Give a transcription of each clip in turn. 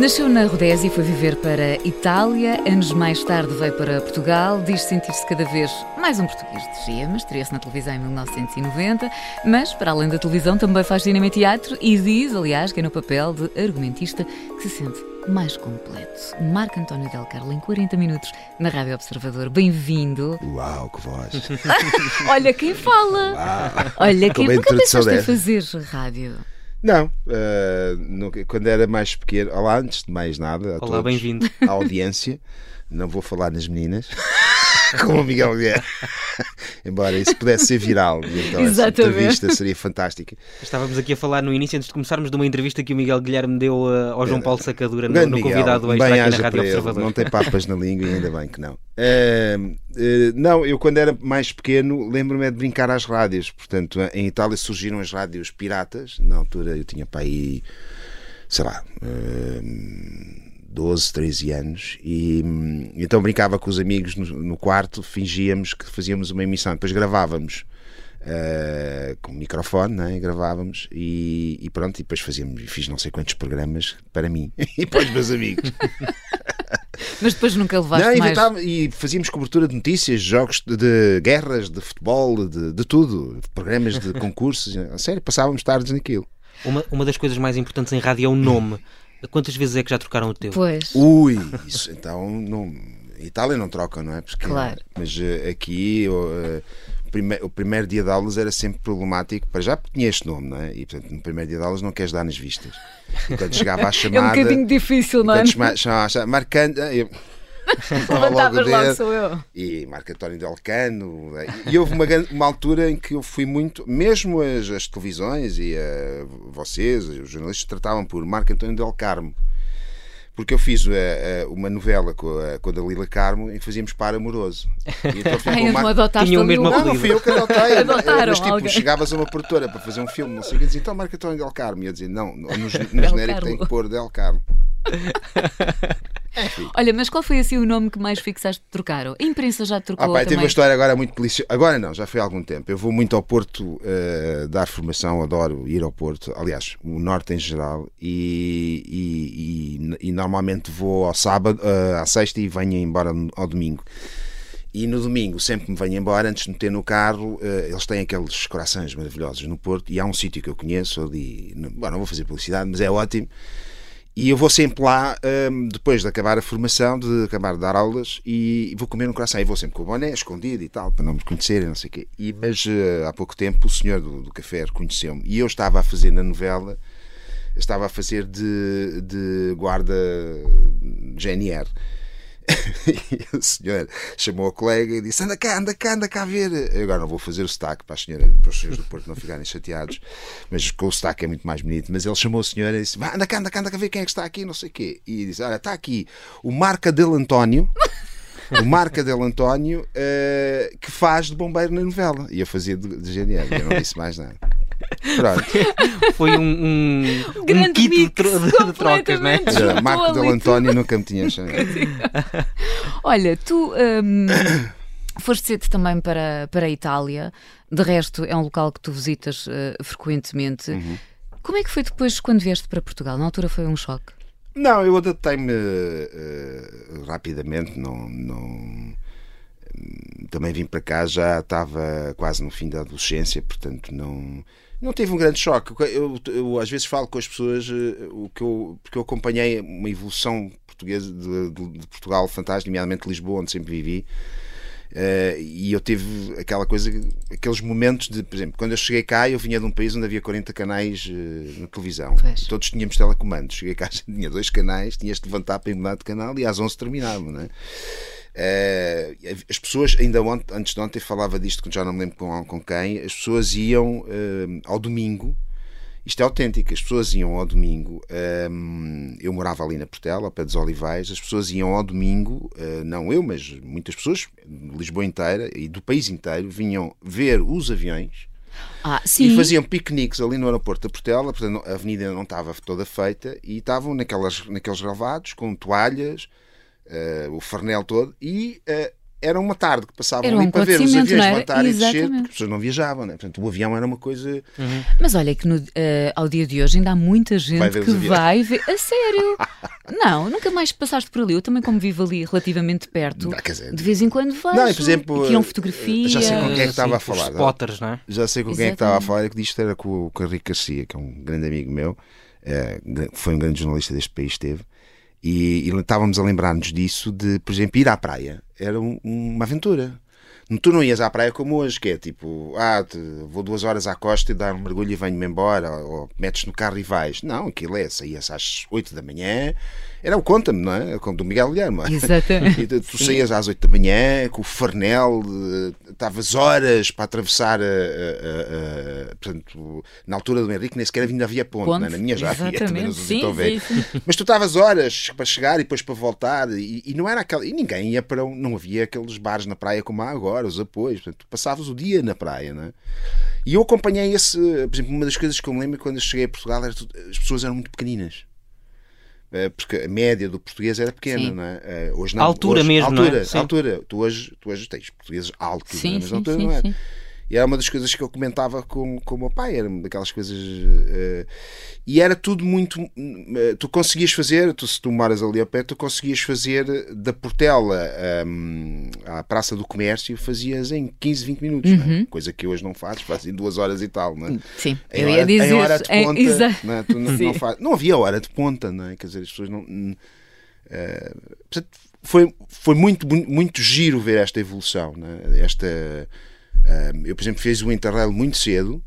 Nasceu na Rodésia e foi viver para Itália. Anos mais tarde veio para Portugal. Diz sentir-se cada vez mais um português de Gia, mas estreou-se na televisão em 1990. Mas, para além da televisão, também faz cinema e teatro e diz, aliás, que é no papel de argumentista que se sente mais completo. Marco António Del Carlo, em 40 minutos, na Rádio Observador. Bem-vindo. Uau, que voz! Olha quem fala! Uau. Olha quem nunca pensaste em fazer rádio. Não, eh, nunca- quando era mais pequeno, olá, antes de mais nada, a Olá, bem-vindo. à audiência, não vou falar nas meninas, como o Miguel Guerra, embora isso pudesse ser viral, então essa entrevista seria fantástica. Estávamos aqui a falar no início, antes de começarmos, de uma entrevista que o Miguel Guilherme deu uh, ao João Paulo Sacadura no, no Miguel, convidado bem extra aqui na Rádio ele, Observador. não tem papas na língua e ainda bem que não. Eh, eh, não, eu quando era mais pequeno lembro-me é de brincar às rádios. Portanto, em Itália surgiram as rádios piratas. Na altura eu tinha para aí, sei lá, eh, 12, 13 anos. E hum, então brincava com os amigos no, no quarto, fingíamos que fazíamos uma emissão. Depois gravávamos. eh, com microfone, né? gravávamos e, e pronto, e depois fazíamos, fiz não sei quantos programas para mim e para os meus amigos. Mas depois nunca levaste Não, mais. e fazíamos cobertura de notícias, jogos de, de guerras, de futebol, de, de tudo, de programas de concursos. A sério, passávamos tardes naquilo. Uma, uma das coisas mais importantes em rádio é o nome. Quantas vezes é que já trocaram o teu? Pois. Ui, isso então não. Itália não trocam, não é? Porque, Claro. Mas eh, aqui o, eh, o primeiro dia de aulas era sempre problemático, para já porque tinha este nome, não é? E portanto no primeiro dia de aulas não queres dar nas vistas. E quando chegava à É um chamada. bocadinho difícil, não é? quando chama- chamava, chamava, marcando. eh, Eu, Logo Levantavas logo, dedo. sou eu. e Marco António Del Cano. E houve uma, uma altura em que eu fui muito, mesmo as, as televisões e eh, vocês, os jornalistas, tratavam por Marco António Del Carmo. Porque eu fiz eh, eh, uma novela com a, com a Dalila Carmo em que fazíamos par amoroso. E então Ai, não Mar- Tinha o mesmo Não, não fui eu que adotei. Adotaram Mas tipo, alguém. chegavas a uma produtora para fazer um filme, não sei o que, dizia, então Marco António Del Carmo. E eu dizia, não, no, no genérico tem que pôr Del Carmo. Olha, mas qual foi assim o nome que mais fixaste de trocaram? A imprensa já trocou Ah, teve também. uma história agora muito deliciosa. Agora não, já foi há algum tempo. Eu vou muito ao Porto eh, dar formação, adoro ir ao Porto. Aliás, o Norte em geral. E, e- e- e normalmente vou ao sábado, eh, à sexta e venho embora ao domingo. E no domingo, sempre que me venho embora, antes de meter no carro, eh, eles têm aqueles corações maravilhosos no Porto. E há um sítio que eu conheço ali. Bom, não vou fazer publicidade, mas é ótimo. E eu vou sempre lá, hum, depois de acabar a formação, de acabar de dar aulas, e vou comer um croissant. E vou sempre com o boné escondido e tal, para não me conhecerem, não sei o quê. E, mas eh, há pouco tempo o senhor do, do café reconheceu-me. E eu estava a fazer na novela, estava a fazer de, de guarda GNR. E o senhor chamou a colega e disse: Anda cá, anda cá, anda cá a ver. Eu agora não vou fazer o sotaque para, a senhora, para os senhores do Porto não ficarem chateados, mas com o sotaque é muito mais bonito. Mas ele chamou a senhora e disse: "Vá, Anda cá, anda cá, anda cá a ver quem é que está aqui, não sei o quê. E disse: Olha, está aqui o Marca del António. O Marca del António eh, que faz de bombeiro na novela. E eu fazia de, de GNR, eu não disse mais nada. Pronto. Foi um, um, um grande kit de, mix, tro- de trocas, não é? completamente. Era Marco del António nunca me tinha chamado. Olha, tu hum, foste cedo também para, para a Itália. De resto, é um local que tu visitas eh, frequentemente. Uhum. Como é que foi depois quando vieste para Portugal? Na altura foi um choque. Não, eu adaptei-me eh, rapidamente, não, não- também vim para cá, já estava quase no fim da adolescência, portanto não, não teve um grande choque. Eu, eu às vezes falo com as pessoas eh, o que eu, porque eu acompanhei uma evolução portuguesa de, de- Portugal fantástica, nomeadamente Lisboa, onde sempre vivi. Eh, e eu tive aquela coisa, aqueles momentos de, por exemplo, quando eu cheguei cá, eu vinha de um país onde havia 40 canais eh, na televisão. Todos tínhamos telecomandos. Cheguei cá, tinha dois canais, tinhas de levantar para ir mudar de canal e às 11 terminava, não é? Eh, as pessoas, ainda ontem, antes de ontem, falava disto, que já não me lembro com, com quem, as pessoas iam eh, ao domingo Isto é autêntico. As pessoas iam ao domingo. hum, eu morava ali na Portela, ao pé dos Olivais. As pessoas iam ao domingo, uh, não eu, mas muitas pessoas, de Lisboa inteira e do país inteiro, vinham ver os aviões Ah, e faziam piqueniques ali no aeroporto da Portela. Portanto, a avenida não estava toda feita e estavam naquelas, naqueles relevados com toalhas, eh, o farnel todo. E eh, era uma tarde que passavam Era um ali para ver os aviões não era? levantarem e descer, Exatamente. porque as pessoas não viajavam. Né? Portanto, o avião era uma coisa. Mas olha que no, eh, ao dia de hoje ainda há muita gente Vai os que vai ver. A sério? não, nunca mais passaste por ali. Eu também, como vivo ali relativamente perto, Não, dizer, de vez em quando vejo. Não, e, por exemplo, e tiram eh, fotografias. já sei com quem é que estava a os falar, não? spotters, não é? Já sei com quem é que estava a falar, é que disto era com, o- com o Henrique Garcia, que é um grande amigo meu, eh, gra- foi um grande jornalista deste país, esteve, e, e estávamos a lembrar-nos disso, de, por exemplo, ir à praia. Era um- uma aventura. Tu não ias à praia como hoje, que é tipo, ah, te- vou duas horas à costa e dar um mergulho e venho-me embora, ou, ou metes no carro e vais. Não, aquilo é, saías às 8 da manhã, era o conta-me, não é? Como do Miguel Guilherme. Exatamente. E tu, tu saías às 8 da manhã com o farnel, estavas horas para atravessar, a, a- a- portanto, na altura do Henrique nem sequer ainda havia ponte, Ponte, não é? na minha já havia, também não Sim, tão velho. sim, Mas tu estavas horas para chegar e depois para voltar, e, e não era aquela. E ninguém ia para. Não havia aqueles bares na praia como há agora, os apoios. Portanto, tu passavas o dia na praia, não é? E eu acompanhei esse. Por exemplo, uma das coisas que eu me lembro quando eu cheguei a Portugal era as pessoas eram muito pequeninas. Eh, Porque a média do português era pequena, Sim. não é? Eh, Hoje não. Altura hoje, mesmo, não é? altura, Sim. altura. Tu hoje, tu hoje tens portugueses altos, não é? Sim, mas na sim, altura sim, não é. sim. E era uma das coisas que eu comentava com, com o meu pai, era daquelas coisas. eh, e era tudo muito. eh, tu conseguias fazer, tu, se tu moras ali ao pé, tu conseguias fazer da Portela hum, à Praça do Comércio, fazias em 15, 20 minutos, é? coisa que hoje não fazes, fazes em duas horas e tal, não é? Sim, Em eu hora, ia dizer. Em hora de ponta, exa- não, é? Tu não, não, faz- não havia hora de ponta, não é? Quer dizer, as pessoas não. eh, portanto, foi, foi muito, muito, giro ver esta evolução, não é? Esta. Eu, por exemplo, fiz o Interrail muito cedo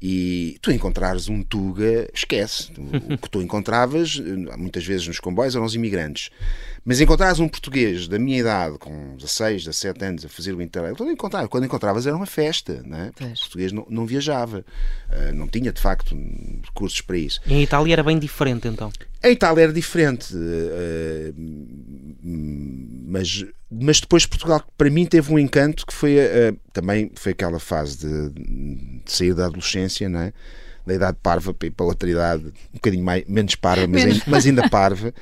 e tu encontrares um Tuga, esquece. O que tu encontravas, eh, muitas vezes nos comboios, eram os imigrantes. Mas encontrares um português da minha idade, com 16, 17 anos, a fazer o Interrail, quando, encontrava, quando encontravas era uma festa, não é? Pois. o português não, não viajava, eh, não tinha de facto recursos para isso. E em Itália era bem diferente então. A Itália era diferente, eh, hum, mas, mas depois Portugal, para mim, teve um encanto que foi eh, também foi aquela fase de, de sair da adolescência, não é? da idade parva para outra idade, um bocadinho mais, menos parva, mas, ainda, mas ainda parva.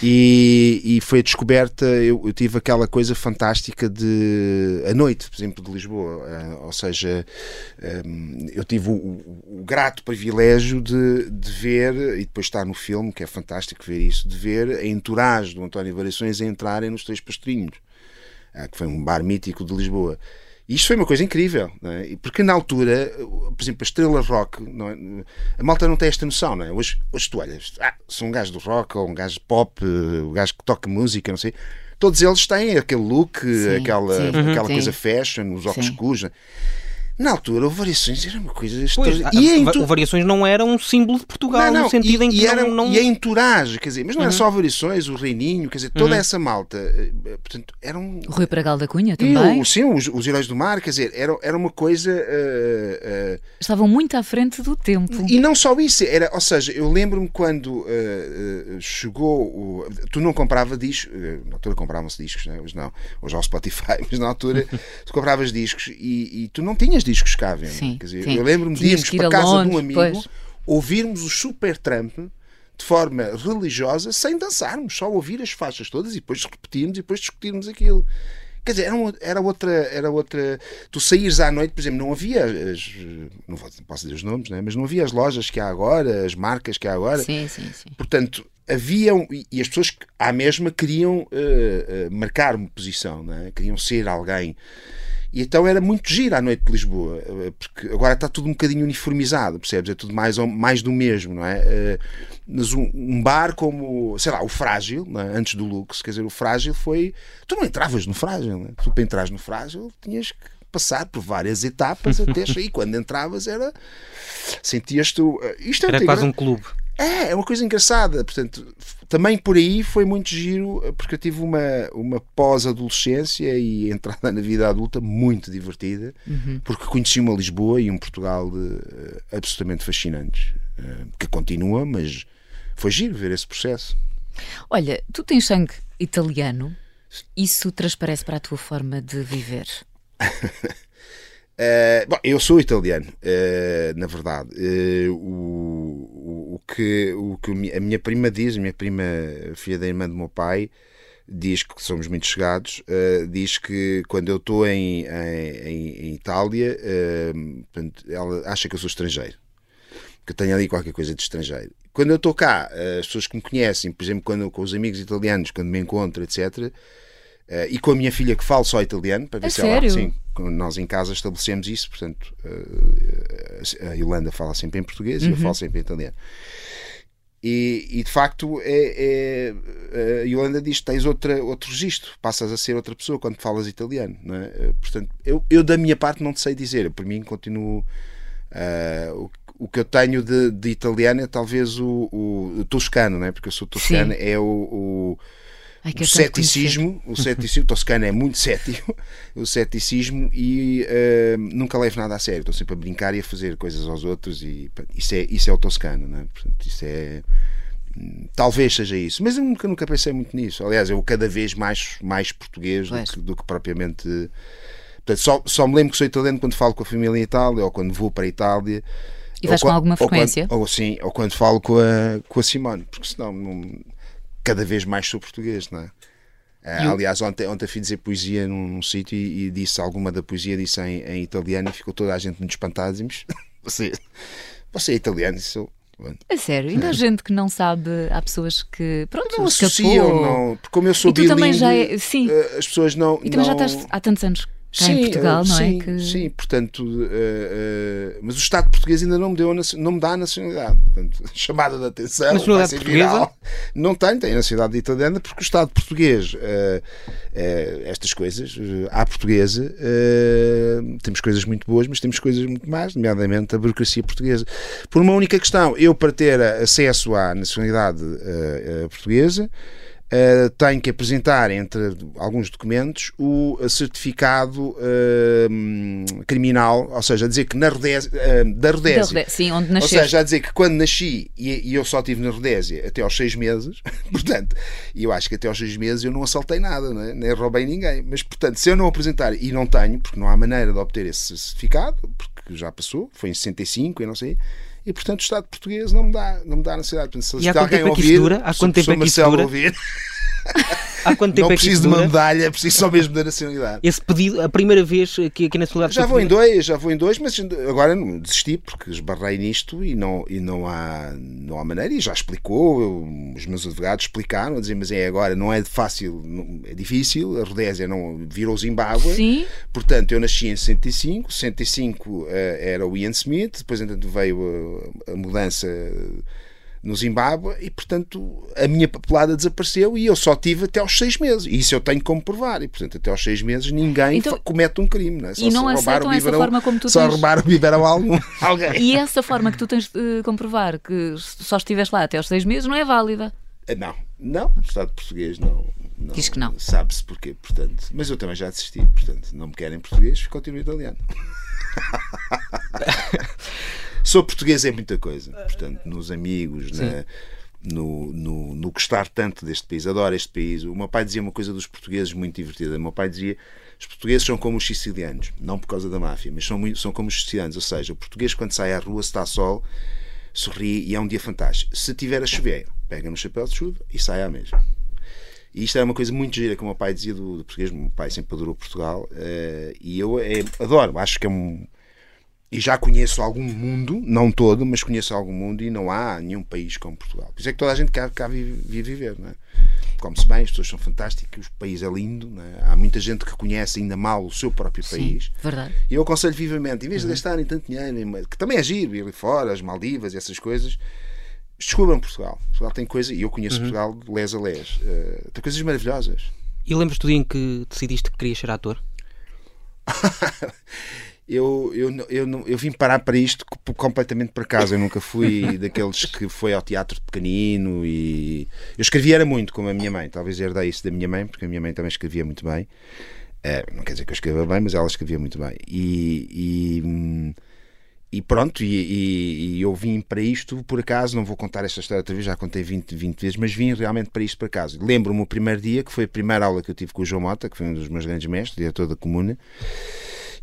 E, e foi a descoberta, eu, eu tive aquela coisa fantástica de a noite, por exemplo, de Lisboa. eh, ou seja, eh, eu tive o, o- grato privilégio de, de ver, e depois está no filme, que é fantástico ver isso, de ver a entourage do António Variações a entrarem nos Três Pastorinhos, ah, que foi um bar mítico de Lisboa. E isto foi uma coisa incrível, não é? E Porque na altura, por exemplo, a estrela rock, não é? a malta não tem esta noção, não é? Hoje, hoje tu olhas, ah, sou um gajo do rock ou um gajo de pop, eh, um gajo que toca música, não sei. Todos eles têm aquele look, Sim, aquela, sim, aquela sim. coisa fashion, os óculos escuros. é? Na altura, houve variações, era uma coisa Pois, extraordinária. a- E a- o Variações não era um símbolo de Portugal, no sentido e, em que e era, não, não... e a entourage, quer dizer, mas não era Uhum. só variações, o Reininho, quer dizer, toda essa malta, eh, portanto, era um. O Rui Pragal da Cunha também. o- sim, os, os Heróis do Mar, quer dizer, era, era uma coisa. eh, eh, Estavam muito à frente do tempo. e não só isso, era, ou seja, eu lembro-me quando eh, chegou o. Tu não comprava discos, na altura compravam-se discos, né? hoje não, hoje há o Spotify, mas na altura tu compravas discos e, e tu não tinhas discos à venda. Sim, Quer dizer, sim. eu lembro-me de irmos que ir para a casa de um amigo, pois. ouvirmos o Super Trump de forma religiosa, sem dançarmos, só ouvir as faixas todas e depois repetirmos e depois discutirmos aquilo. Quer dizer, era, uma- era outra, era outra. Tu saíres à noite, por exemplo, não havia as. Não posso dizer os nomes, né? mas não havia as lojas que há agora, as marcas que há agora. Sim, sim, sim. Portanto, haviam. E as pessoas que, à mesma queriam eh, eh, marcar uma posição, não é? queriam ser alguém. E então era muito giro à noite de Lisboa, eh, porque agora está tudo um bocadinho uniformizado, percebes? É tudo mais, mais do mesmo, não é? Eh, Mas um, um bar como, sei lá, o Frágil, é? antes do Lux, quer dizer, o Frágil foi. Tu não entravas no Frágil, é? Tu para entrar no Frágil tinhas que passar por várias etapas até chegar. E quando entravas era. Sentias-te. eh, Isto é Era muito quase engra- um clube. É, é uma coisa engraçada. Portanto, também por aí foi muito giro, eh, porque eu tive uma, uma pós-adolescência e entrada na vida adulta muito divertida, porque conheci uma Lisboa e um Portugal eh, absolutamente fascinantes. uh, que continua, mas foi giro ver esse processo. Olha, tu tens sangue italiano, isso transparece para a tua forma de viver? Uh, bom, eu sou italiano, uh, na verdade. Uh, o, o, o, que, o que a minha prima diz, a minha prima, filha da irmã do meu pai, diz que somos muito chegados, diz que quando eu estou em, em, em, Itália, ela acha que eu sou estrangeiro, que eu tenho ali qualquer coisa de estrangeiro. Quando eu estou cá, as pessoas que me conhecem, por exemplo, quando, com os amigos italianos, quando me encontro, etc., Uh, e com a minha filha que fala só italiano, para ver é se sério? ela. Sim, nós em casa estabelecemos isso, portanto, uh, a Yolanda fala sempre em português uhum. e eu falo sempre em italiano. E, e de facto, é, é, a Yolanda diz que tens outra, outro registro, passas a ser outra pessoa quando falas italiano. É? Eh, portanto, eu, eu da minha parte não te sei dizer, por mim continuo. Uh, o, o que eu tenho de, de italiano é talvez o, o, o toscano, não é? porque eu sou toscano, Sim. é o, o Ai, o ceticismo, o ceticismo, Toscano é muito cético, o ceticismo e uh, nunca levo nada a sério, estou sempre a brincar e a fazer coisas aos outros e isso é, isso é o Toscano, não é? Portanto, isso é talvez seja isso, mas eu nunca, nunca pensei muito nisso. Aliás, eu cada vez mais, mais português do que, do que, propriamente. Portanto, só, só me lembro que sou italiano quando falo com a família em Itália ou quando vou para a Itália. E vais com alguma frequência? Ou, quando, ou, sim, ou quando falo com a, com a Simone, porque senão não, cada vez mais sou português, não é? Uh, aliás, ontem, ontem fui dizer poesia num, num sítio e, e, disse alguma da poesia, disse em, em, italiano e ficou toda a gente muito espantada. Dizemos, você, você é italiano? Isso, é sério, ainda há gente que não sabe, há pessoas que pronto, não associam, não, porque como eu sou e tu também já é, sim. Eh, as pessoas não. E também não... já estás há tantos anos cá sim, em Portugal, não é? sim, é? Que... Sim, portanto, uh, uh, mas o Estado português ainda não me, deu, não me dá a nacionalidade. Portanto, chamada de atenção, nacionalidade portuguesa? Viral. Não tenho a nacionalidade italiana porque o Estado português, uh, estas coisas, à portuguesa, temos coisas muito boas, mas temos coisas muito más, nomeadamente a burocracia portuguesa. Por uma única questão, eu para ter acesso à nacionalidade portuguesa, Uh, tem que apresentar, entre alguns documentos, o certificado uh, criminal, ou seja, a dizer que na Rodésia, uh, da Rodésia. Sim, onde nasceu. Ou seja, a dizer que quando nasci, e, e eu só estive na Rodésia até aos seis meses, portanto, e eu acho que até aos seis meses eu não assaltei nada, né? nem roubei ninguém. Mas, portanto, se eu não apresentar, e não tenho, porque não há maneira de obter esse certificado, porque já passou, foi em 65 e não sei e portanto o Estado português não me dá, não me dá necessidade. Portanto, se e há quanto tempo é que isso dura? Há quanto tempo é que isso dura? Ouvir, Há quanto tempo não é que preciso de uma medalha, preciso só mesmo da nacionalidade. Esse pedido, a primeira vez que aqui na nacionalidade. Já vou em dois, já vou em dois, mas agora não desisti porque esbarrei nisto e não, e não, há, não há maneira. E já explicou, eu, os meus advogados explicaram, a dizer, mas é agora, não é fácil, é difícil. A Rodésia não virou Zimbábue. Sim. Portanto, eu nasci em 65, 65 uh, era o Ian Smith, depois entanto veio a, a mudança no Zimbábue e, portanto, a minha papelada desapareceu e eu só tive até aos seis meses. E isso eu tenho como provar. E, portanto, até aos seis meses ninguém então, comete um crime. Não é? Só e não aceitam essa biberão, forma como tu só tens... Só roubar o biberão a algum, alguém. E essa forma que tu tens de comprovar que só estiveste lá até aos seis meses não é válida? Eh, não, não. O Estado português não. não Diz que não. Sabe-se porquê, portanto. Mas eu também já desisti, portanto, não me querem português, continuo italiano. Sou português é muita coisa. Portanto, nos amigos, na, no, no, no gostar tanto deste país. Adoro este país. O meu pai dizia uma coisa dos portugueses muito divertida. O meu pai dizia os portugueses são como os sicilianos. Não por causa da máfia, mas são, muito, são como os sicilianos. Ou seja, o português quando sai à rua, se está sol, sorri e é um dia fantástico. Se tiver a chover, pega no chapéu de chuva e sai à mesma. E isto era uma coisa muito gira que o meu pai dizia do, do português. O meu pai sempre adorou Portugal uh, e eu é, adoro. Acho que é um e já conheço algum mundo, não todo, mas conheço algum mundo e não há nenhum país como Portugal. Por isso é que toda a gente cá, cá vive, vive viver, não é? Come-se bem, as pessoas são fantásticas, o país é lindo, é? há muita gente que conhece ainda mal o seu próprio país. Sim, verdade. E eu aconselho vivamente, em vez de uhum. gastarem tanto dinheiro, que também é giro, ir ali fora, as Maldivas e essas coisas, descubram Portugal. Portugal tem coisa, e eu conheço uhum. Portugal de les a les, uh, tem coisas maravilhosas. E lembras-te do dia em que decidiste que querias ser ator? eu, eu, eu, eu, vim parar para isto completamente por acaso. Eu nunca fui daqueles que foi ao teatro pequenino e eu escrevia era muito como a minha mãe. Talvez herdei isso da minha mãe, porque a minha mãe também escrevia muito bem. É, não quer dizer que eu escreva bem, mas ela escrevia muito bem. E, e, e pronto, e, e, e, eu vim para isto por acaso, não vou contar esta história outra vez, já contei 20, 20 vezes, mas vim realmente para isto por acaso. Lembro-me o primeiro dia, que foi a primeira aula que eu tive com o João Mota, que foi um dos meus grandes mestres, diretor da comuna,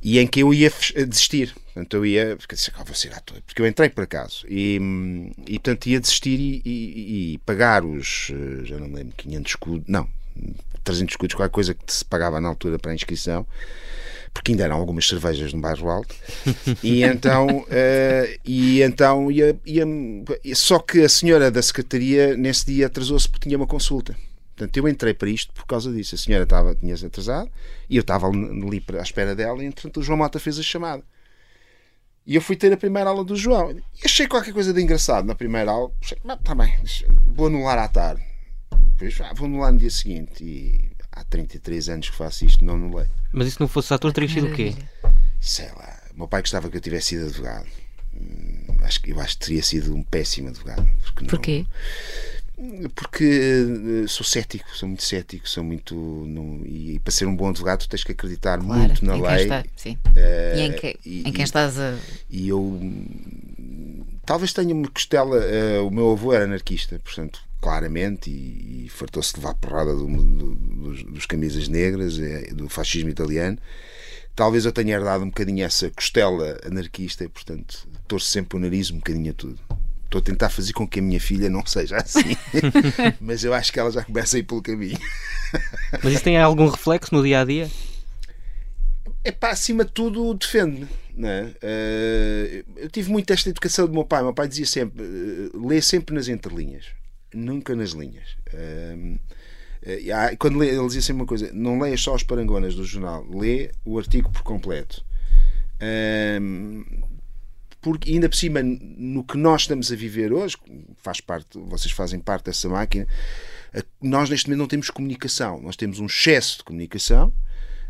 e em que eu ia desistir. Portanto, eu ia, porque disse, ah, vou ser ator, porque eu entrei por acaso, e, e portanto ia desistir e, e, e pagar os, eh, já não lembro, 500 escudos, não, 300 escudos, qualquer coisa que se pagava na altura para a inscrição porque ainda eram algumas cervejas no bairro alto, e então, uh, e então ia, ia, só que a senhora da secretaria nesse dia atrasou-se porque tinha uma consulta. Portanto, eu entrei para isto por causa disso. A senhora estava, tinha atrasado e eu estava ali à espera dela, e entretanto o João Mota fez a chamada. E eu fui ter a primeira aula do João. E achei qualquer coisa de engraçado na primeira aula. Está bem, vou anular à tarde. Depois, ah, vou anular no dia seguinte. E há 33 anos que faço isto, não anulei. Mas e se não fosse ator, teria sido o quê? Sei lá. O meu pai gostava que eu tivesse sido advogado. Hum, acho que, eu acho que teria sido um péssimo advogado. Porque Porquê? Porque uh, sou cético, sou muito cético, sou muito. No, e para ser um bom advogado tens que acreditar claro, muito na em lei. Está, sim. Uh, e em, que, e, em quem estás a. E eu talvez tenha uma costela. Uh, o meu avô era anarquista, portanto, claramente, e, e fartou-se de levar porrada do, do, dos, dos, camisas negras, é, do fascismo italiano. Talvez eu tenha herdado um bocadinho essa costela anarquista e, portanto, torço sempre o nariz um bocadinho a tudo. Estou a tentar fazer com que a minha filha não seja assim, mas eu acho que ela já começa a ir pelo caminho. mas isso tem algum reflexo no dia a dia? É pá, acima de tudo, defende-me. É? Uh, eu tive muito esta educação do meu pai. Meu pai dizia sempre: uh, lê sempre nas entrelinhas nunca nas linhas. Uh, quando lê, ele dizia sempre uma coisa: não leia só as parangonas do jornal, lê o artigo por completo. porque ainda por cima, no que nós estamos a viver hoje, faz parte, vocês fazem parte dessa máquina, nós neste momento não temos comunicação, nós temos um excesso de comunicação.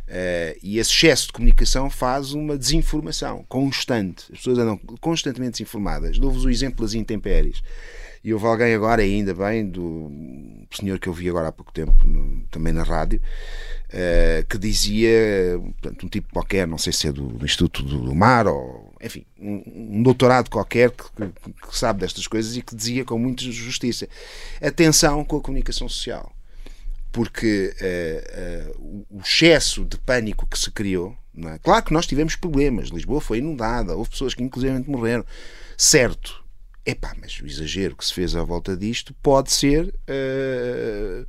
Uh, e esse excesso de comunicação faz uma desinformação constante. As pessoas andam constantemente desinformadas. Dou-vos o exemplo das intempéries. E houve alguém agora, ainda bem, do senhor que eu vi agora há pouco tempo, no, também na rádio, uh, que dizia, portanto, um tipo qualquer, não sei se é do, do Instituto do Mar, ou enfim, um, um doutorado qualquer que, que, que, sabe destas coisas e que dizia com muita justiça: atenção com a comunicação social. Porque uh, uh, o excesso de pânico que se criou, é? claro que nós tivemos problemas, Lisboa foi inundada, houve pessoas que inclusive morreram, certo, Epá, mas o exagero que se fez à volta disto pode ser uh,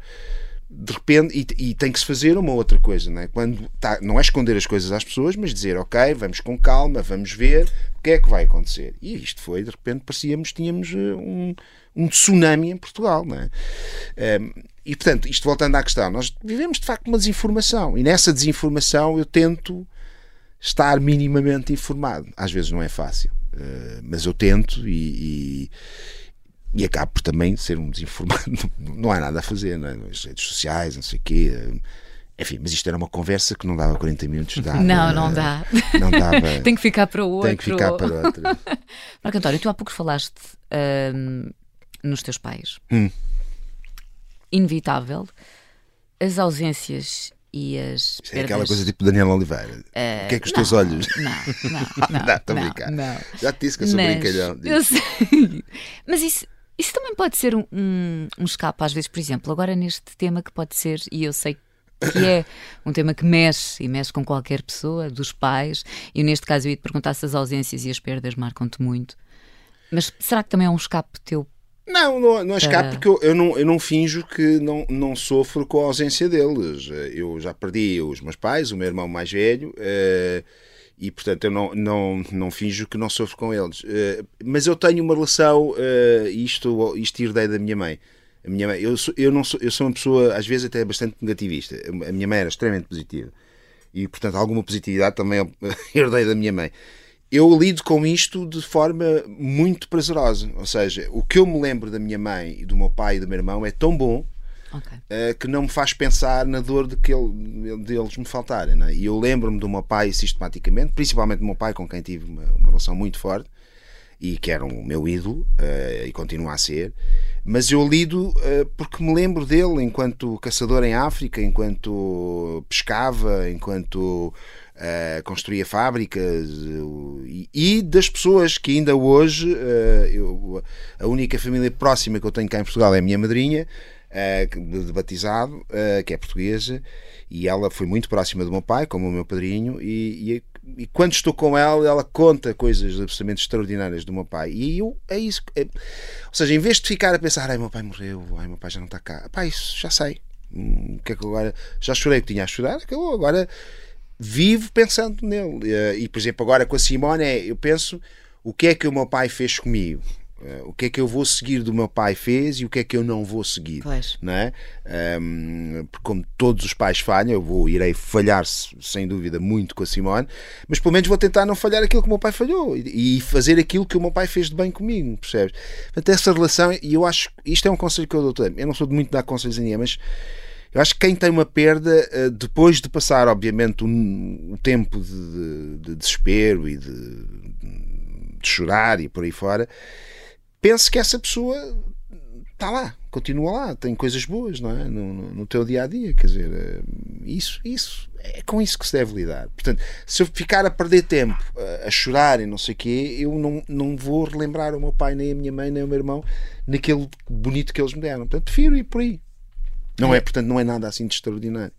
de repente e, e, tem que se fazer uma outra coisa, não é? Quando tá, não é esconder as coisas às pessoas, mas dizer ok, vamos com calma, vamos ver o que é que vai acontecer. E isto foi, de repente, parecíamos tínhamos eh, um, um tsunami em Portugal, não é? Um, ehm, e portanto, isto voltando à questão, nós vivemos de facto uma desinformação e nessa desinformação eu tento estar minimamente informado. Às vezes não é fácil. Eh, mas eu tento e, e, e, acabo por também ser um desinformado. Não há nada a fazer, não é? nas redes sociais, não sei o quê. Eh, enfim, mas isto era uma conversa que não dava 40 minutos. Dava, não, não dá. Não dava. Tem que ficar para o outro. Tem que ficar para outro. Marco António, tu há pouco falaste uh, nos teus pais. Hum. Inevitável. As ausências e as. Isso é aquela coisa tipo Daniel Oliveira. Uh, o que é que os não, teus olhos. Não, não, não. não, estou a brincar. Não. Já te disse que eu sou Mas, brincalhão. Eu sei. Mas isso. Isso também pode ser um, um, um escape, às vezes, por exemplo, agora neste tema que pode ser, e eu sei que é um tema que mexe e mexe com qualquer pessoa, dos pais, e neste caso eu ia te perguntar se as ausências e as perdas marcam-te muito. Mas será que também é um escape teu não, não, não é escape porque eu, eu, não, eu não finjo que não, não sofro com a ausência deles. Eu já perdi os meus pais, o meu irmão mais velho, uh, e portanto eu não, não, não finjo que não sofro com eles. Uh, mas eu tenho uma relação, uh, isto, isto herdei da minha mãe. A minha mãe eu, sou, eu, não sou, eu sou uma pessoa, às vezes, até bastante negativista. A minha mãe era extremamente positiva. E, portanto, alguma positividade também herdei da minha mãe eu lido com isto de forma muito prazerosa. Ou seja, o que eu me lembro da minha mãe do meu pai e do meu irmão é tão bom okay. uh, que não me faz pensar na dor de que ele, deles me faltarem. É? E eu lembro-me do meu pai sistematicamente, principalmente do meu pai, com quem tive uma, uma relação muito forte. e que era o meu ídolo uh, e continua a ser. Mas eu lido uh, porque me lembro dele enquanto caçador em África, enquanto pescava, enquanto uh, construía fábricas e, e, das pessoas que ainda hoje, eu, a única família próxima que eu tenho cá em Portugal é a minha madrinha. De batizado, que é portuguesa, e ela foi muito próxima do meu pai, como o meu padrinho, e, e e quando estou com ela, ela conta coisas absolutamente extraordinárias do meu pai. E eu, é isso. É, ou seja, em vez de ficar a pensar, ai, meu pai morreu, ai, meu pai já não está cá, pá, isso já sei. Hum, que é que agora. Já chorei o que tinha a chorar, acabou. Agora vivo pensando nele. E, por exemplo, agora com a Simone, é, eu penso o que é que o meu pai fez comigo. Uh, o que é que eu vou seguir do meu pai fez e o que é que eu não vou seguir. Pois. Não é? Um, porque como todos os pais falham, eu vou, irei falhar sem dúvida muito com a Simone, mas pelo menos vou tentar não falhar aquilo que o meu pai falhou e, e fazer aquilo que o meu pai fez de bem comigo, percebes? Portanto, essa relação, e eu acho, isto é um conselho que eu dou também, eu não sou de muito dar conselhos a ninguém, mas eu acho que quem tem uma perda, eh, depois de passar, obviamente, um, um tempo de, de, de desespero e de, de chorar e por aí fora, penso que essa pessoa está lá, continua lá, tem coisas boas, não é? No, no, no, teu dia a dia, quer dizer, eh, isso, isso, é com isso que se deve lidar. Portanto, se eu ficar a perder tempo a, a chorar e não sei o quê, eu não, não vou relembrar o meu pai, nem a minha mãe, nem o meu irmão naquele bonito que eles me deram. Portanto, prefiro ir por aí. Não é, portanto, não é nada assim de extraordinário.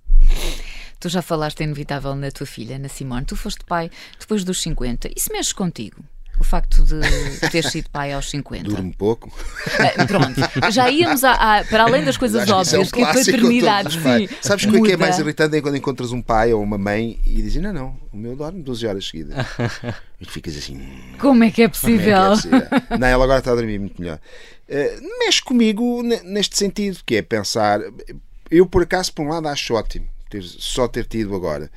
Tu já falaste, é inevitável, na tua filha, na Simone. Tu foste pai depois dos 50. Isso mexe contigo? O facto de ter sido pai aos 50? Durmo pouco. Uh, pronto, já íamos a, a, para além das coisas óbvias, é um que a paternidade sim, Sabes o que é mais irritante é quando encontras um pai ou uma mãe e dizem: Não, não, o meu dorme 12 horas seguidas. e tu ficas assim. Como é que é possível? É que é possível? não, ela agora está a dormir muito melhor. Uh, mexe comigo neste sentido, que é pensar. Eu, por acaso, por um lado, acho ótimo ter, só ter tido agora.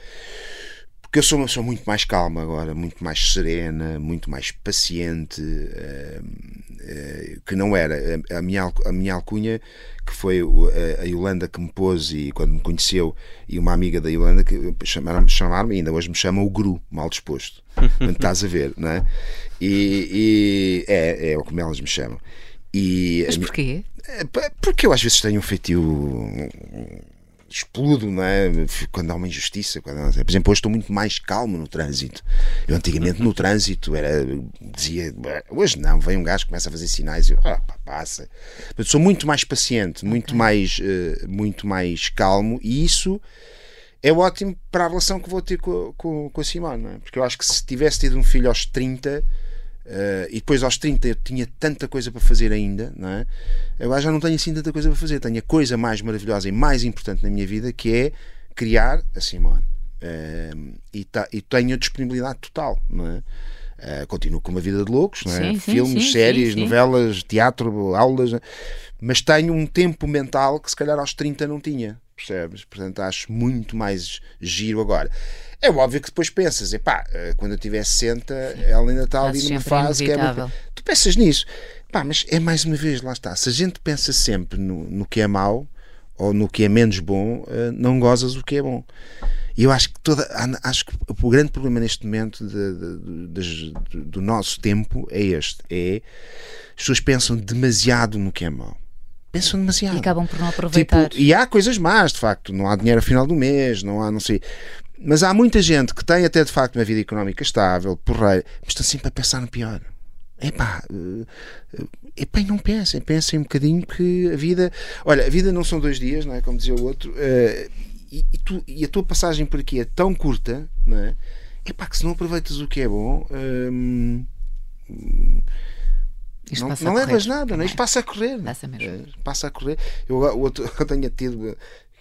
Porque eu sou uma pessoa muito mais calma agora, muito mais serena, muito mais paciente, uh, uh, que não era. A, minha, a minha alcunha, que foi a, a Yolanda que me pôs e quando me conheceu, e uma amiga da Yolanda que chamaram-me, chamaram ainda hoje me chamam o Guru, mal disposto. estás a ver, não é? E, e é, é como elas me chamam. E, Mas porquê? Porque eu às vezes tenho um feitio explodo, não é? Quando há uma injustiça. Quando há... Por exemplo, hoje estou muito mais calmo no trânsito. Eu antigamente no trânsito era, dizia, hoje não, vem um gajo, começa a fazer sinais eu, ah, pá, passa. Mas sou muito mais paciente, muito, okay. mais, uh, muito mais calmo e isso é ótimo para a relação que vou ter com, com, com a Simone, é? Porque eu acho que se tivesse tido um filho aos 30 Uh, e depois aos 30 eu tinha tanta coisa para fazer ainda, não é? Agora já não tenho assim tanta coisa para fazer. Tenho a coisa mais maravilhosa e mais importante na minha vida que é criar a Simone. Uh, e, tá, e tenho a disponibilidade total, não é? Uh, continuo com uma vida de loucos, não é? Sim, filmes, sim, séries, sim, novelas, teatro, aulas, é? mas tenho um tempo mental que se calhar aos 30 não tinha, percebes? Portanto, acho muito mais giro agora. É óbvio que depois pensas, epá, eh, quando eu tiver 60, ela ainda está ali numa fase que é. Tu pensas nisso. Pá, mas é mais uma vez, lá está. Se a gente pensa sempre no, no que é mau ou no que é menos bom, eh, não gozas o que é bom. E eu acho que toda, acho que o grande problema neste momento de, de, de, do nosso tempo é este: é as pessoas pensam demasiado no que é mau. Pensam demasiado. E acabam por não aproveitar. Tipo, e há coisas más, de facto. Não há dinheiro ao final do mês, não há, não sei. Mas há muita gente que tem até de facto uma vida económica estável, porreira, mas está sempre a pensar no pior. Epá, uh, epá, não pensem, pensem um bocadinho que a vida. Olha, a vida não são dois dias, não é? Como dizia o outro, uh, e, e, tu, e, a tua passagem por aqui é tão curta, não é? Epá, que se não aproveitas o que é bom. Não, não levas nada, não é? Isto passa a correr. Passa mesmo. passa a correr. Eu, outro, eu tenho tido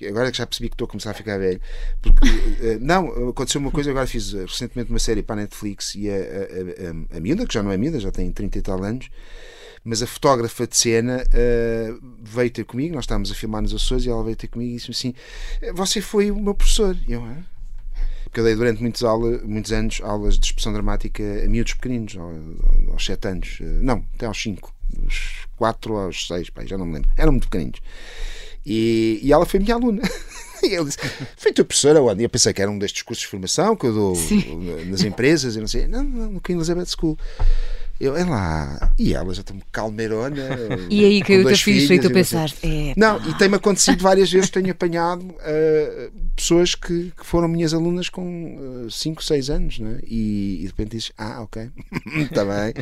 agora que já percebi que estou a começar a ficar velho, porque uh, não, aconteceu uma coisa, agora fiz uh, recentemente uma série para a Netflix e a, a, a, a, miúda, que já não é miúda, já tem 30 e tal anos, mas a fotógrafa de cena uh, veio ter comigo, nós estávamos a filmar nos Açores e ela veio ter comigo e disse assim: Você foi o meu professor. E eu, ah? Porque eu dei durante muitos, aula, muitos anos aulas de expressão dramática a miúdos pequeninos, aos, aos 7 anos, não, até aos 5, dos 4 aos 6, já não me lembro, eram muito pequeninos. E, e ela foi minha aluna. E ele disse: Foi tua professora onde? E eu pensei que era um destes cursos de formação que eu dou Sim. nas empresas e não sei. Não, não, no Queen Elizabeth School. Eu, é lá. E ela já está calmeirona. E aí caiu-te a dois ficha e tu pensaste, é. Não, e tem-me acontecido várias vezes, tenho apanhado uh, pessoas que, que foram minhas alunas com 5, 6 anos, não é? e, e de repente dizes, ah, ok, está bem.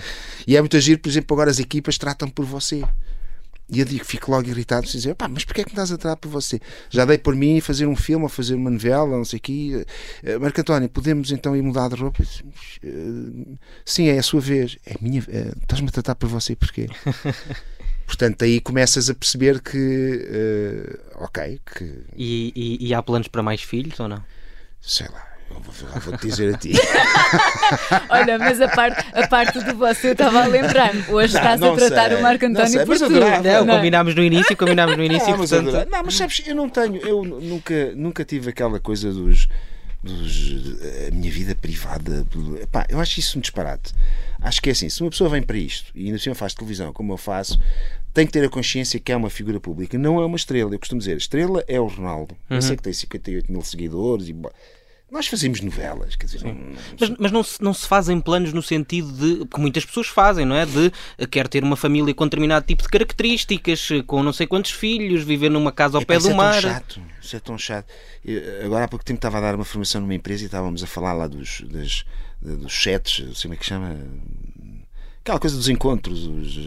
E é muito agir, por exemplo, agora as equipas tratam por você. E eu digo, fico logo irritado, se dizer, pá, mas porquê é que me estás a tratar por você? Já dei por mim fazer um filme ou fazer uma novela, não sei o quê. Uh, Marco António, podemos então ir mudar de roupa? "Uh, sim, é a sua vez. É minha. uh, Estás-me a tratar por você, porquê? Portanto, aí começas a perceber que, eh, ok, que E, e- e há planos para mais filhos ou não? sei lá, vou, te dizer a ti. Olha, mas a parte, a parte de você eu estava a lembrar. Hoje estás não a tratar sei, o Marco não António sei, por mas tu. adorava. Não, Não é? combinámos no início, combinámos no início, Ah, mas portanto. adorava. não, mas sabes, eu não tenho, eu nunca, nunca tive aquela coisa dos, dos a minha vida privada. Epá, eu acho isso um disparate. Acho que é assim, se uma pessoa vem para isto e ainda assim faz televisão como eu faço, tem que ter a consciência que é uma figura pública, não é uma estrela. Eu costumo dizer, estrela é o Ronaldo. Eu sei que tem 58 mil seguidores e nós fazemos novelas, quer dizer, não- Mas, mas não, se, não se fazem planos no sentido de. que muitas pessoas fazem, não é? De eh, quer ter uma família com determinado tipo de características, eh, com não sei quantos filhos, viver numa casa ao Epá, pé isso do é mar. tão chato. Isso é tão chato. Eu, agora há pouco tempo estava a dar uma formação numa empresa e estávamos a falar lá dos, das, dos chats, não sei como é que chama. Aquela coisa dos encontros. Os,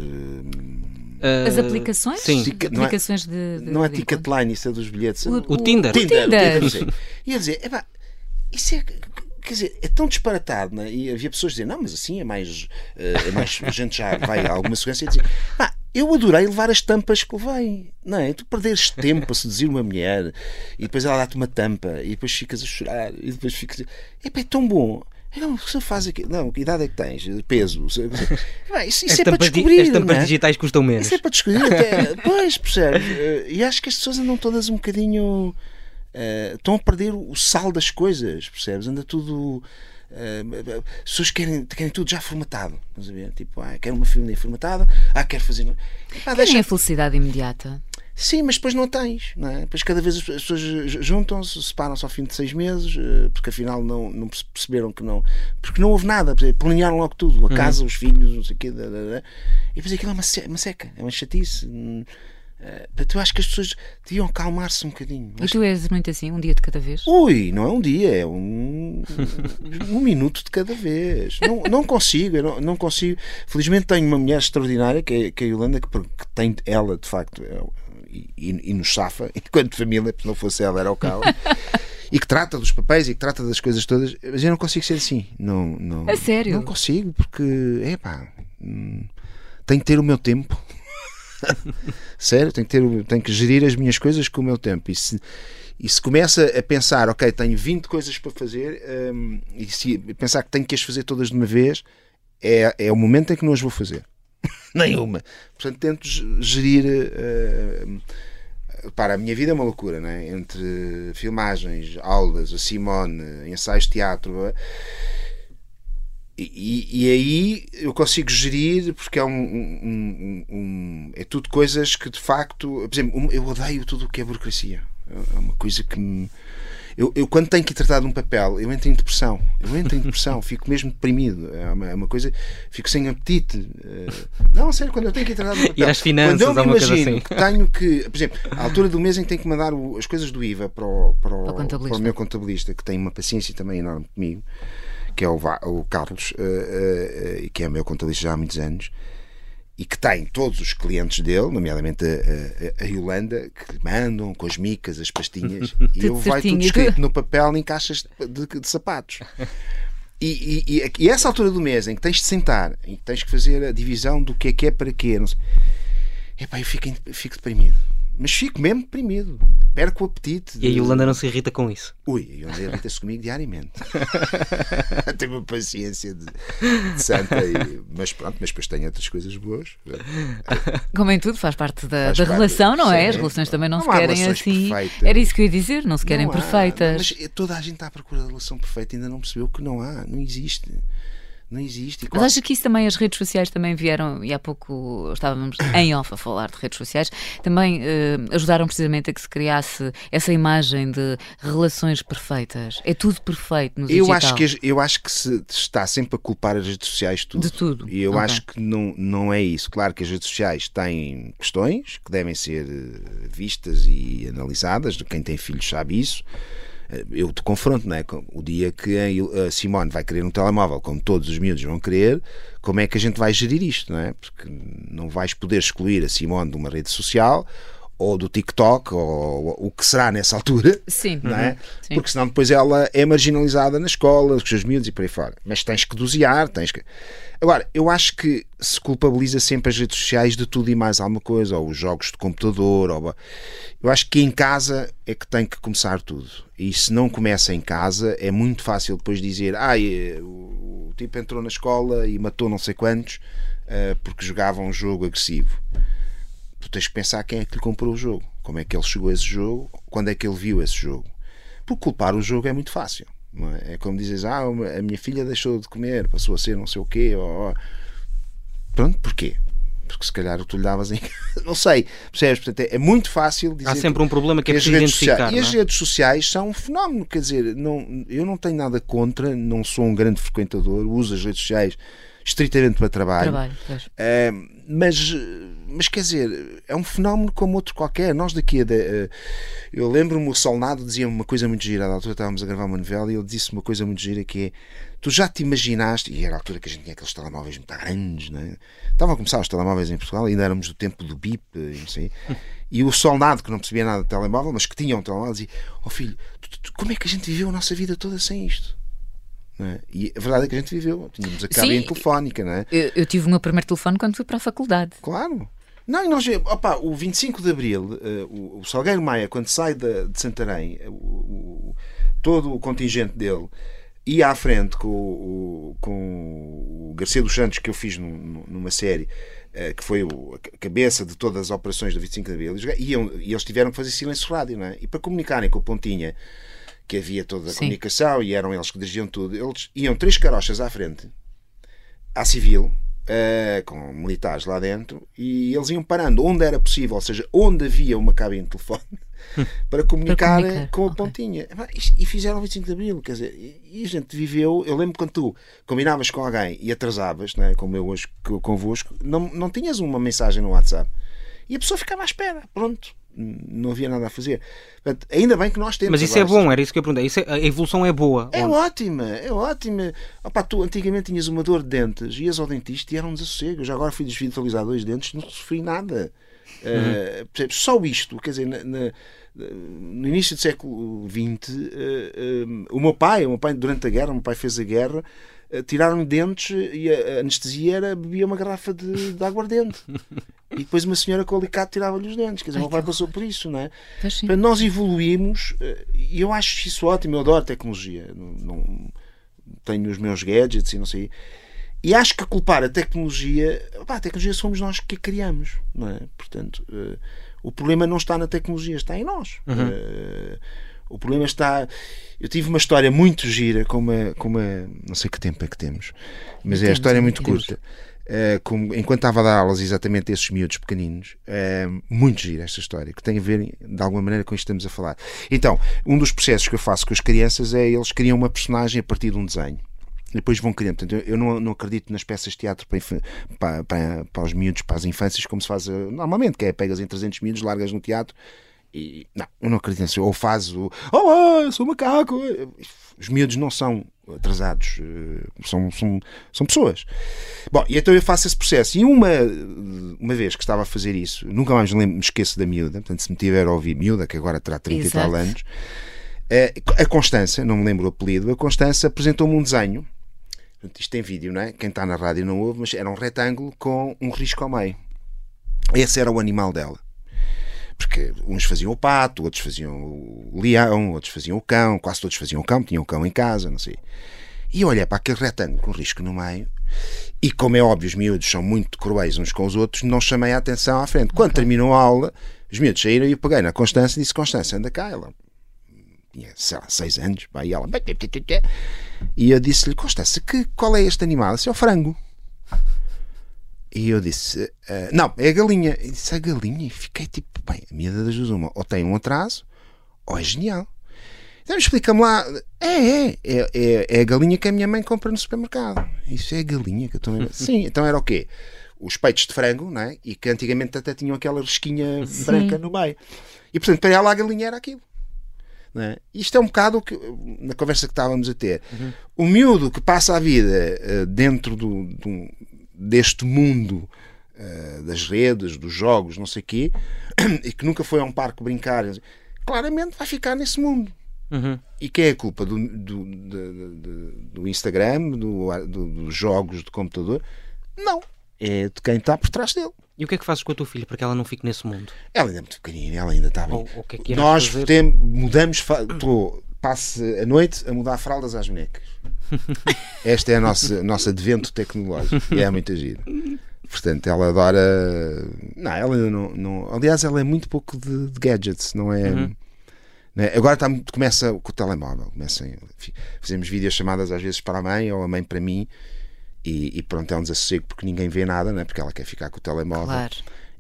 eh, As aplicações? Sim. Tica- não é- Aplicações de, de- não é de Ticketline, isso é dos bilhetes. O- O Tinder. Tinder. Tinder. o Tinder, sim. E eu dizer, epá, isso é. Quer dizer, é tão disparatado, né? e havia pessoas a dizer, não, mas assim é mais. eh, é mais a gente já vai a alguma segurança e dizer, pá, eu adorei levar as tampas que levei, não é? Tu perderes tempo a seduzir uma mulher e depois ela dá-te uma tampa e depois ficas a chorar e depois ficas. Epá, é tão bom. Não, você faz aqui. Não, que idade é que tens? Peso. Isso, isso é para descobrir. as tampas é? digitais custam menos. Isso é para descobrir até. Pois, percebes? Eh, E acho que as pessoas andam todas um bocadinho. Eh, estão a perder o sal das coisas, percebes? Anda tudo. eh, as pessoas querem, querem tudo já formatado. Estás a ver? Tipo, ah, quero uma família formatada, ah, quero fazer. Epá, Querem deixa- a felicidade imediata. Sim, mas depois não tens, não é? Depois cada vez as as pessoas ju- juntam-se, separam-se ao fim de seis meses, eh, porque afinal não, não perce- perceberam que não. Porque não houve nada, planearam logo tudo, a casa, os filhos, não sei o quê, da, da, da. e depois aquilo é uma, uma seca, é uma chatice. Hum, eh, Portanto, eu acho que as pessoas deviam acalmar-se um bocadinho. E Acho- tu és muito assim, um dia de cada vez? Ui, não é um dia, é um, um minuto de cada vez. Não, não consigo, não, não consigo. Felizmente tenho uma mulher extraordinária, que é, que é a Yolanda, que, que tem ela, de facto, é, e, e, e nos safa, enquanto família, porque se não fosse ela era o caos. E que trata dos papéis e que trata das coisas todas, mas eu não consigo ser assim. Não, não, A sério? Não consigo, porque, é pá, tenho que ter o meu tempo. Sério, tenho que, ter, tenho que gerir as minhas coisas com o meu tempo. E se, e se começa a pensar, ok, tenho 20 coisas para fazer, hum, e se pensar que tenho que as fazer todas de uma vez, é, é o momento em que não as vou fazer. Nenhuma. Portanto, tento ge- gerir. hum, para a minha vida é uma loucura, não é? Entre filmagens, aulas, a Simone, ensaios de teatro. E, e- e aí eu consigo gerir porque é um, um- um- um- é tudo coisas que de facto por exemplo eu odeio tudo o que é burocracia é uma coisa que me eu, eu quando tenho que tratar de um papel eu entro em depressão eu entro em depressão fico mesmo deprimido é uma, é uma coisa fico sem apetite Eh, não sério quando eu tenho que tratar de um papel Ir às finanças, quando eu me imagino assim. que tenho que por exemplo à altura do mês em que tenho que mandar o- as coisas do IVA para o, para o, Para o contabilista. para o meu contabilista que tem uma paciência também enorme comigo que é o, o Carlos, eh, eh, que é meu contabilista já há muitos anos, e que tem todos os clientes dele, nomeadamente a, a, a Yolanda, que mandam com as micas, as pastinhas, e eu vai tudo escrito no papel em caixas de, de- de sapatos. E, e, e, e essa altura do mês em que tens de sentar e que tens que fazer a divisão do que é que é para quê, não sei. Epá, eu fico, em- fico deprimido. Mas fico mesmo deprimido. Perco o apetite. E a de- Yolanda não se irrita com isso. Ui, a Yolanda irrita-se comigo diariamente. Tem uma paciência de, de santa. E, mas pronto, mas depois tem outras coisas boas. Como em tudo, faz parte da, Faz da parte, relação, não é? As relações também não, Não se querem assim. perfeitas. Era isso que eu ia dizer, não se querem Não há, perfeitas. Mas toda a gente está à procura da relação perfeita, ainda não percebeu que não há, não existe. Não existe. Mas acha que isso também, as redes sociais também vieram, e há pouco estávamos em off a falar de redes sociais, também eh, ajudaram precisamente a que se criasse essa imagem de relações perfeitas. É tudo perfeito no eu acho, que, eu acho que se está sempre a culpar as redes sociais de tudo. De tudo. E eu Ok. acho que não, não é isso. Claro que as redes sociais têm questões que devem ser eh, vistas e analisadas. Quem tem filhos sabe isso. Eh, Eu te confronto, não é? O dia que a Simone vai querer um telemóvel, como todos os miúdos vão querer, como é que a gente vai gerir isto, não é? Porque não vais poder excluir a Simone de uma rede social ou do TikTok ou o que será nessa altura Sim. não é? Uhum. Sim. Porque senão depois ela é marginalizada na escola, com os seus miúdos e por aí fora. Mas tens que dosear, tens que. Agora, eu acho que se culpabiliza sempre as redes sociais de tudo e mais alguma coisa, ou os jogos de computador, ou... eu acho que em casa é que tem que começar tudo. E se não começa em casa, é muito fácil depois dizer: ah, o, tipo entrou na escola e matou não sei quantos ah, porque jogava um jogo agressivo tu tens que pensar quem é que lhe comprou o jogo, como é que ele chegou a esse jogo, quando é que ele viu esse jogo. Porque culpar o jogo é muito fácil. é? É como dizes, ah, a minha filha deixou de comer, passou a ser não sei o quê. Ou, ou. Pronto, porquê? Porque se calhar tu lhe davas em Não sei, percebes? Portanto, é, é muito fácil dizer. Há sempre um problema que é preciso identificar. sociais, e as é? redes sociais são um fenómeno, quer dizer, não, eu não tenho nada contra, não sou um grande frequentador, uso as redes sociais estritamente para trabalho. Trabalho. Eh, mas, mas quer dizer, é um fenómeno como outro qualquer. Nós daqui a. eh, eu lembro-me, o Solnado dizia uma coisa muito gira. À altura estávamos a gravar uma novela e ele disse uma coisa muito gira que é: Tu já te imaginaste, e era a altura que a gente tinha aqueles telemóveis muito grandes, não é? Estavam a começar os telemóveis em Portugal, ainda éramos do tempo do BIP e não sei. E o Solnado, que não percebia nada de telemóvel, mas que tinha um telemóvel, dizia: Oh filho, tu- tu- como é que a gente viveu a nossa vida toda sem isto? É? E a verdade é que a gente viveu. Tínhamos a cabine Sim. telefónica, não é? Eu, eu tive o meu primeiro telefone quando fui para a faculdade. Claro. Não, nós, opa, o 25 de Abril, eh, o, o Salgueiro Maia, quando sai de, de Santarém, eh, o- o- todo o contingente dele ia à frente com, o- com o Garcia dos Santos, que eu fiz num- num- numa série, eh, que foi a ca- cabeça de todas as operações do 25 de Abril, e iam- e eles tiveram que fazer silêncio rádio, não é? E para comunicarem com o Pontinha, que havia toda a Sim. comunicação e eram eles que dirigiam tudo, eles iam três carochas à frente, à civil, eh, com militares lá dentro, e eles iam parando onde era possível, ou seja, onde havia uma cabine de telefone, para comunicar, comunicar, com a ok. pontinha. E fizeram o 25 de Abril, quer dizer, e a gente viveu. Eu lembro quando tu combinavas com alguém e atrasavas, não é, como eu hoje co- convosco, não, não tinhas uma mensagem no WhatsApp e a pessoa ficava à espera, pronto. Não havia nada a fazer. Portanto, ainda bem que nós temos. Mas isso é agora bom, era isso que eu perguntei. Isso é- a evolução é boa. é Onde? ótima, é ótima. Opa, tu antigamente tinhas uma dor de dentes, ias ao dentista e era um desassossego. Eu já agora fui desvitalizar dois dentes, não sofri nada. Eh, percebes? Só isto, quer dizer, na- na- no início do século XX, eh, eh, o meu pai, o meu pai durante a guerra, o meu pai fez a guerra, eh, tiraram dentes e a anestesia era bebia uma garrafa de, de aguardente. E depois uma senhora com alicate tirava-lhe os dentes. Quer dizer, o meu pai passou por isso, não é? Nós evoluímos eh, e eu acho isso ótimo. Eu adoro tecnologia. Não, não- tenho os meus gadgets e não sei. E acho que culpar a tecnologia, opá, a tecnologia somos nós que a criamos, não é? Portanto, eh, o problema não está na tecnologia, está em nós. Eh, o problema está. Eu tive uma história muito gira com uma, com uma. Não sei que tempo é que temos, mas é a história muito curta. Eh, como- enquanto estava a dar aulas exatamente a esses miúdos pequeninos, eh, muito gira esta história, que tem a ver de alguma maneira com isto que estamos a falar. Então, um dos processos que eu faço com as crianças é eles criam uma personagem a partir de um desenho. E depois vão criando. Portanto, eu- não, não acredito nas peças de teatro para, para, para, para os miúdos, para as infâncias, como se faz eh, normalmente, que é pegas em 300 miúdos, largas no teatro e não, eu não acredito nisso. Ou faz o Olá, eu sou macaco. Os miúdos não são atrasados, eh, são, são, são pessoas. Bom, e então eu faço esse processo. E uma, uma vez que estava a fazer isso, nunca mais me, lembro, me esqueço da miúda, portanto, se me tiver a ouvir miúda, que agora terá 30 e tal Exato. anos, eh, a Constança, não me lembro o apelido, a Constança apresentou-me um desenho. Isto tem vídeo, não é? Quem está na rádio não ouve, mas era um retângulo com um risco ao meio. Esse era o animal dela. Porque uns faziam o pato, outros faziam o leão, outros faziam o cão, quase todos faziam o cão, tinham o cão em casa, não sei. E eu olhei para aquele retângulo com risco no meio e, como é óbvio, os miúdos são muito cruéis uns com os outros, não chamei a atenção à frente. Quando terminou a aula, os miúdos saíram e eu peguei na Constância e disse: Constância, anda cá. Ela tinha, sei lá, seis anos, pá, e ela. E eu disse-lhe, Constância, que, qual é este animal? Esse é o frango. E eu disse, "Ah, não, é a galinha. E disse, a galinha? E fiquei tipo, bem, a miúda das duas uma, ou tem um atraso, ou é genial. Então explica-me lá, é, é, é, é, é a galinha que a minha mãe compra no supermercado. Isso é a galinha que eu estou a Sim, então era o quê? Os peitos de frango, não é? E que antigamente até tinham aquela risquinha branca no meio. E portanto, para ela a galinha era aquilo. É? Isto é um bocado que, na conversa que estávamos a ter. O miúdo que passa a vida eh, dentro do, do- deste mundo eh, das redes, dos jogos, não sei o quê, e que nunca foi a um parque brincar, claramente vai ficar nesse mundo. Uhum. E quem é a culpa? Do, do, do Instagram, do, do- dos jogos de computador? Não. É de quem está por trás dele. E o que é que fazes com a tua filha para que ela não fique nesse mundo? Ela ainda é muito pequenina, ela ainda está bem. Ou- que é que Nós tem- mudamos, tô, passe a noite a mudar fraldas às bonecas. Este é a nossa, nosso advento tecnológico e é muito giro. Portanto, ela adora. Não, ela ainda não, não. Aliás, ela é muito pouco de, de gadgets, não é? Uhum. não é? Agora está, começa com o telemóvel. Começa, fazemos videochamadas às vezes para a mãe ou a mãe para mim. E, e pronto, é um desassossego porque ninguém vê nada, não é? porque ela quer ficar com o telemóvel. Claro.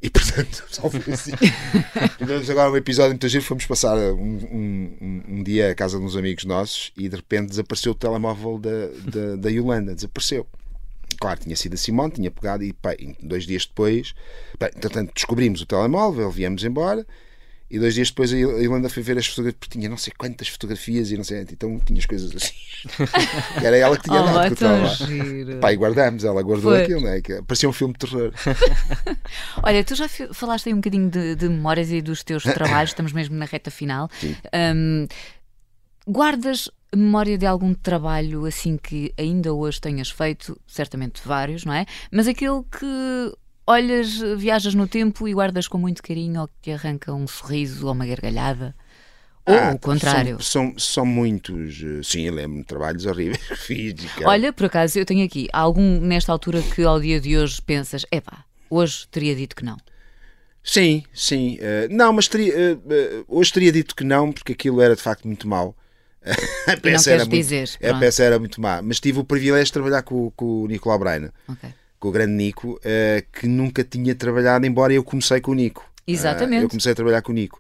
E portanto, foi assim. Tivemos agora um episódio muito giro. Fomos passar um, um- um- dia à casa de uns amigos nossos e de repente desapareceu o telemóvel da, da, da Yolanda. Desapareceu. Claro, tinha sido a Simone, tinha pegado e pá, dois dias depois, entretanto, descobrimos o telemóvel, viemos embora. E dois dias depois a Il- a Yolanda foi ver as fotografias, porque tinha não sei quantas fotografias e não sei, então tinha as coisas assim. Que Era ela que tinha Oh, dado tão telemóvel. giro. Pá, e guardámos, ela guardou Foi. aquilo, né? que parecia um filme de terror. Olha, tu já falaste aí um bocadinho de, de memórias e dos teus trabalhos, estamos mesmo na reta final. Hum, guardas a memória de algum trabalho assim que ainda hoje tenhas feito? Certamente vários, não é? Mas aquele que olhas, viajas no tempo e guardas com muito carinho ou que te arranca um sorriso ou uma gargalhada? Ou Ah, o contrário? São, são, são muitos. eh, Sim, eu lembro de trabalhos horríveis que fiz. Olha, por acaso, eu tenho aqui algum nesta altura que ao dia de hoje pensas, epá, hoje teria dito que não. Sim, sim. eh, não, mas teria, eh, hoje teria dito que não, porque aquilo era de facto muito mau. a queres era muito, dizer, a peça era muito má. Mas tive o privilégio de trabalhar com, com o Nicolau Braina, Ok. Com o grande Nico, eh, que nunca tinha trabalhado, embora eu comecei com o Nico. Exatamente. Eh, eu comecei a trabalhar com o Nico.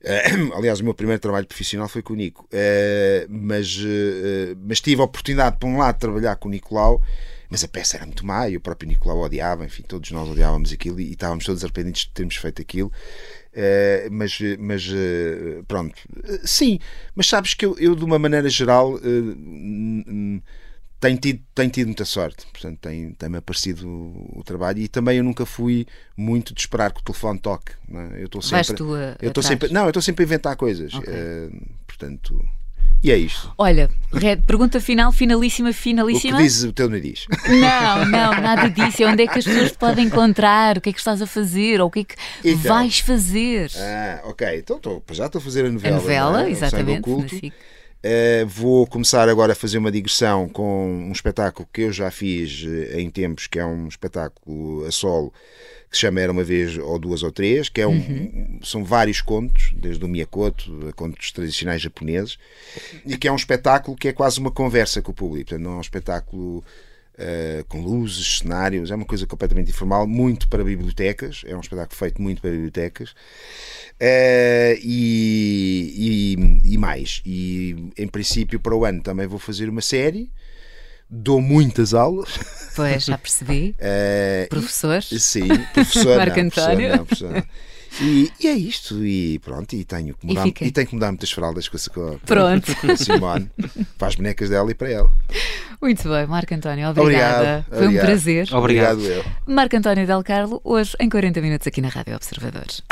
Eh, aliás, o meu primeiro trabalho profissional foi com o Nico. Eh, mas, eh, mas tive a oportunidade, por um lado, de trabalhar com o Nicolau, mas a peça era muito má e o próprio Nicolau odiava, enfim, todos nós odiávamos aquilo e, e estávamos todos arrependidos de termos feito aquilo. Eh, mas, mas eh, pronto, Eh, sim, mas sabes que eu, eu, de uma maneira geral, tenho tido, tenho tido muita sorte, portanto, tem- tem-me aparecido o, o trabalho e também eu nunca fui muito de esperar que o telefone toque. não é? Eu estou sempre, eu estou sempre, não, eu estou sempre a inventar coisas, Ok. eh, portanto, e é isto. Olha, pergunta final, finalíssima, O que finalíssima. diz o teu nariz? Não, não, nada disso. É onde é que as pessoas te podem encontrar? O que é que estás a fazer? Ou o que é que Então. vais fazer? Ah, ok, então estou, já estou a fazer a novela. a novela, é? Exatamente. Oculto. Uh, vou começar agora a fazer uma digressão com um espetáculo que eu já fiz eh, em tempos, que é um espetáculo a solo que se chama Era uma vez ou duas ou três, que é um, são vários contos, desde o Miyakoto a contos tradicionais japoneses, e que é um espetáculo que é quase uma conversa com o público. Portanto, não é um espetáculo eh, com luzes, cenários, é uma coisa completamente informal, muito para bibliotecas, é um espetáculo feito muito para bibliotecas. Eh, e, e, e mais. E em princípio, para o ano também vou fazer uma série. Dou muitas aulas. Pois, já percebi. Eh, Professor. Sim, professor. Marco não, António. não, professor não. E, e é isto, e pronto, e tenho que mudar, fica. e, tenho que mudar muitas fraldas com a, com a- Pronto. com a Simone, para as bonecas dela e para ela. Muito bem, Marco António, obrigada. Obrigado, Foi um obrigado. prazer. Obrigado. eu. Marco António Del Carlo, hoje em 40 minutos aqui na Rádio Observadores.